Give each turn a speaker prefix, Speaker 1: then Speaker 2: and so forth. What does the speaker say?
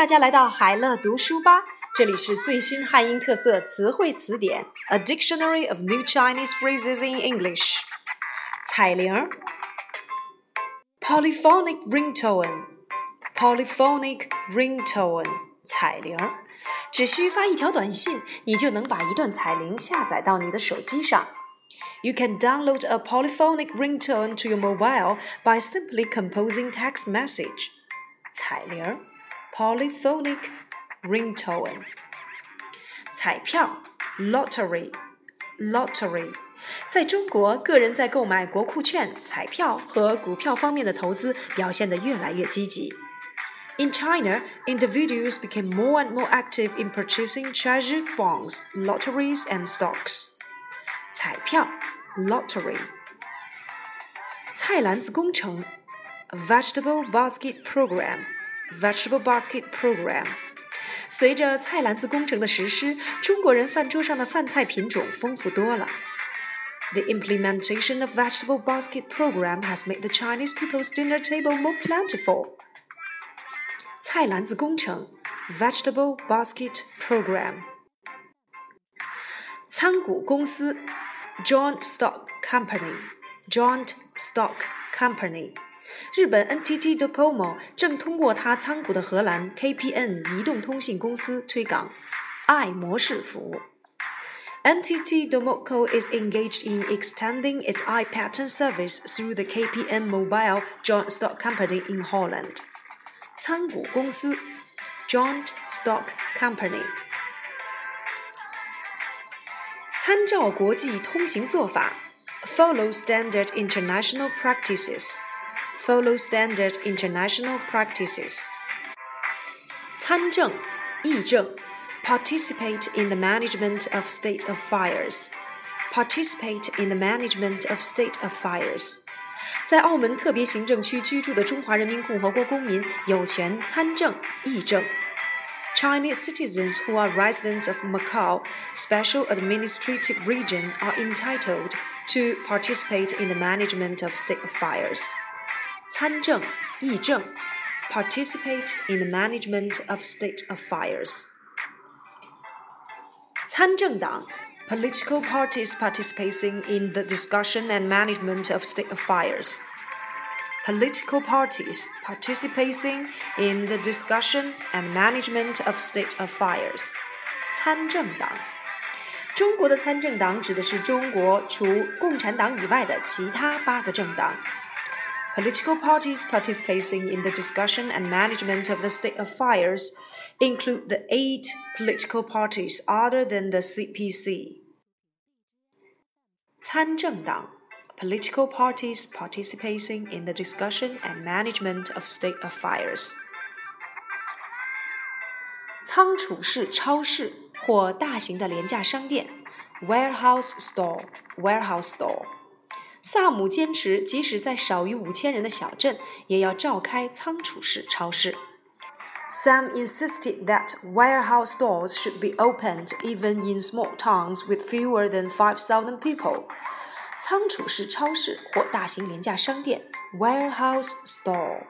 Speaker 1: 大家来到海乐读书吧，这里是最新汉音特色词汇词典，A Dictionary of New Chinese Phrases in English。彩铃，polyphonic ringtone，polyphonic ringtone，彩铃，只需发一条短信，你就能把一段彩铃下载到你的手机上。You can download a polyphonic ringtone to your mobile by simply composing text message. 彩铃 polyphonic ringtone. 彩票 lottery lottery. 在中国，个人在购买国库券、彩票和股票方面的投资表现得越来越积极。In China, individuals became more and more active in purchasing treasury bonds, lotteries, and stocks. 彩票 lottery，菜篮子工程 vegetable basket program vegetable basket program。随着菜篮子工程的实施，中国人饭桌上的饭菜品种丰富多了。The implementation of vegetable basket program has made the Chinese people's dinner table more plentiful. 菜篮子工程 vegetable basket program。参股公司 Joint Stock Company，Joint Stock Company， 日本 NTT Docomo 正通过它参股的荷兰 KPN 移动通信公司推广 i 模式服务。NTT Docomo is engaged in extending its i pattern service through the KPN Mobile Joint Stock Company in Holland。参股公司 Joint Stock Company。参照国际通行做法，follow standard international practices。 follow standard international practices。参政、议政，participate in the management of state affairs。participate in the management of state affairs。在澳门特别行政区居住的中华人民共和国公民有权参政、议政。Chinese citizens who are residents of Macau Special Administrative Region are entitled to participate in the management of state affairs. 参政、议政 participate in the management of state affairs. 参政党 political parties participating in the discussion and management of state affairs political parties participating in the discussion and management of state affairs。参政党，中国的参政党指的是中国除共产党以外的其他八个政党。 Political parties participating in the discussion and management of the state affairs include the eight political parties other than the CPC. 参政党 political parties participating in the discussion and management of state affairs. 仓储式超市或大型的廉价商店，warehouse store，warehouse store。 萨姆坚持，即使在少于五千人的小镇，也要召开仓储式超市。Sam insisted that warehouse stores should be opened even in small towns with fewer than 5,000 people. 仓储式超市或大型廉价商店 （warehouse store）。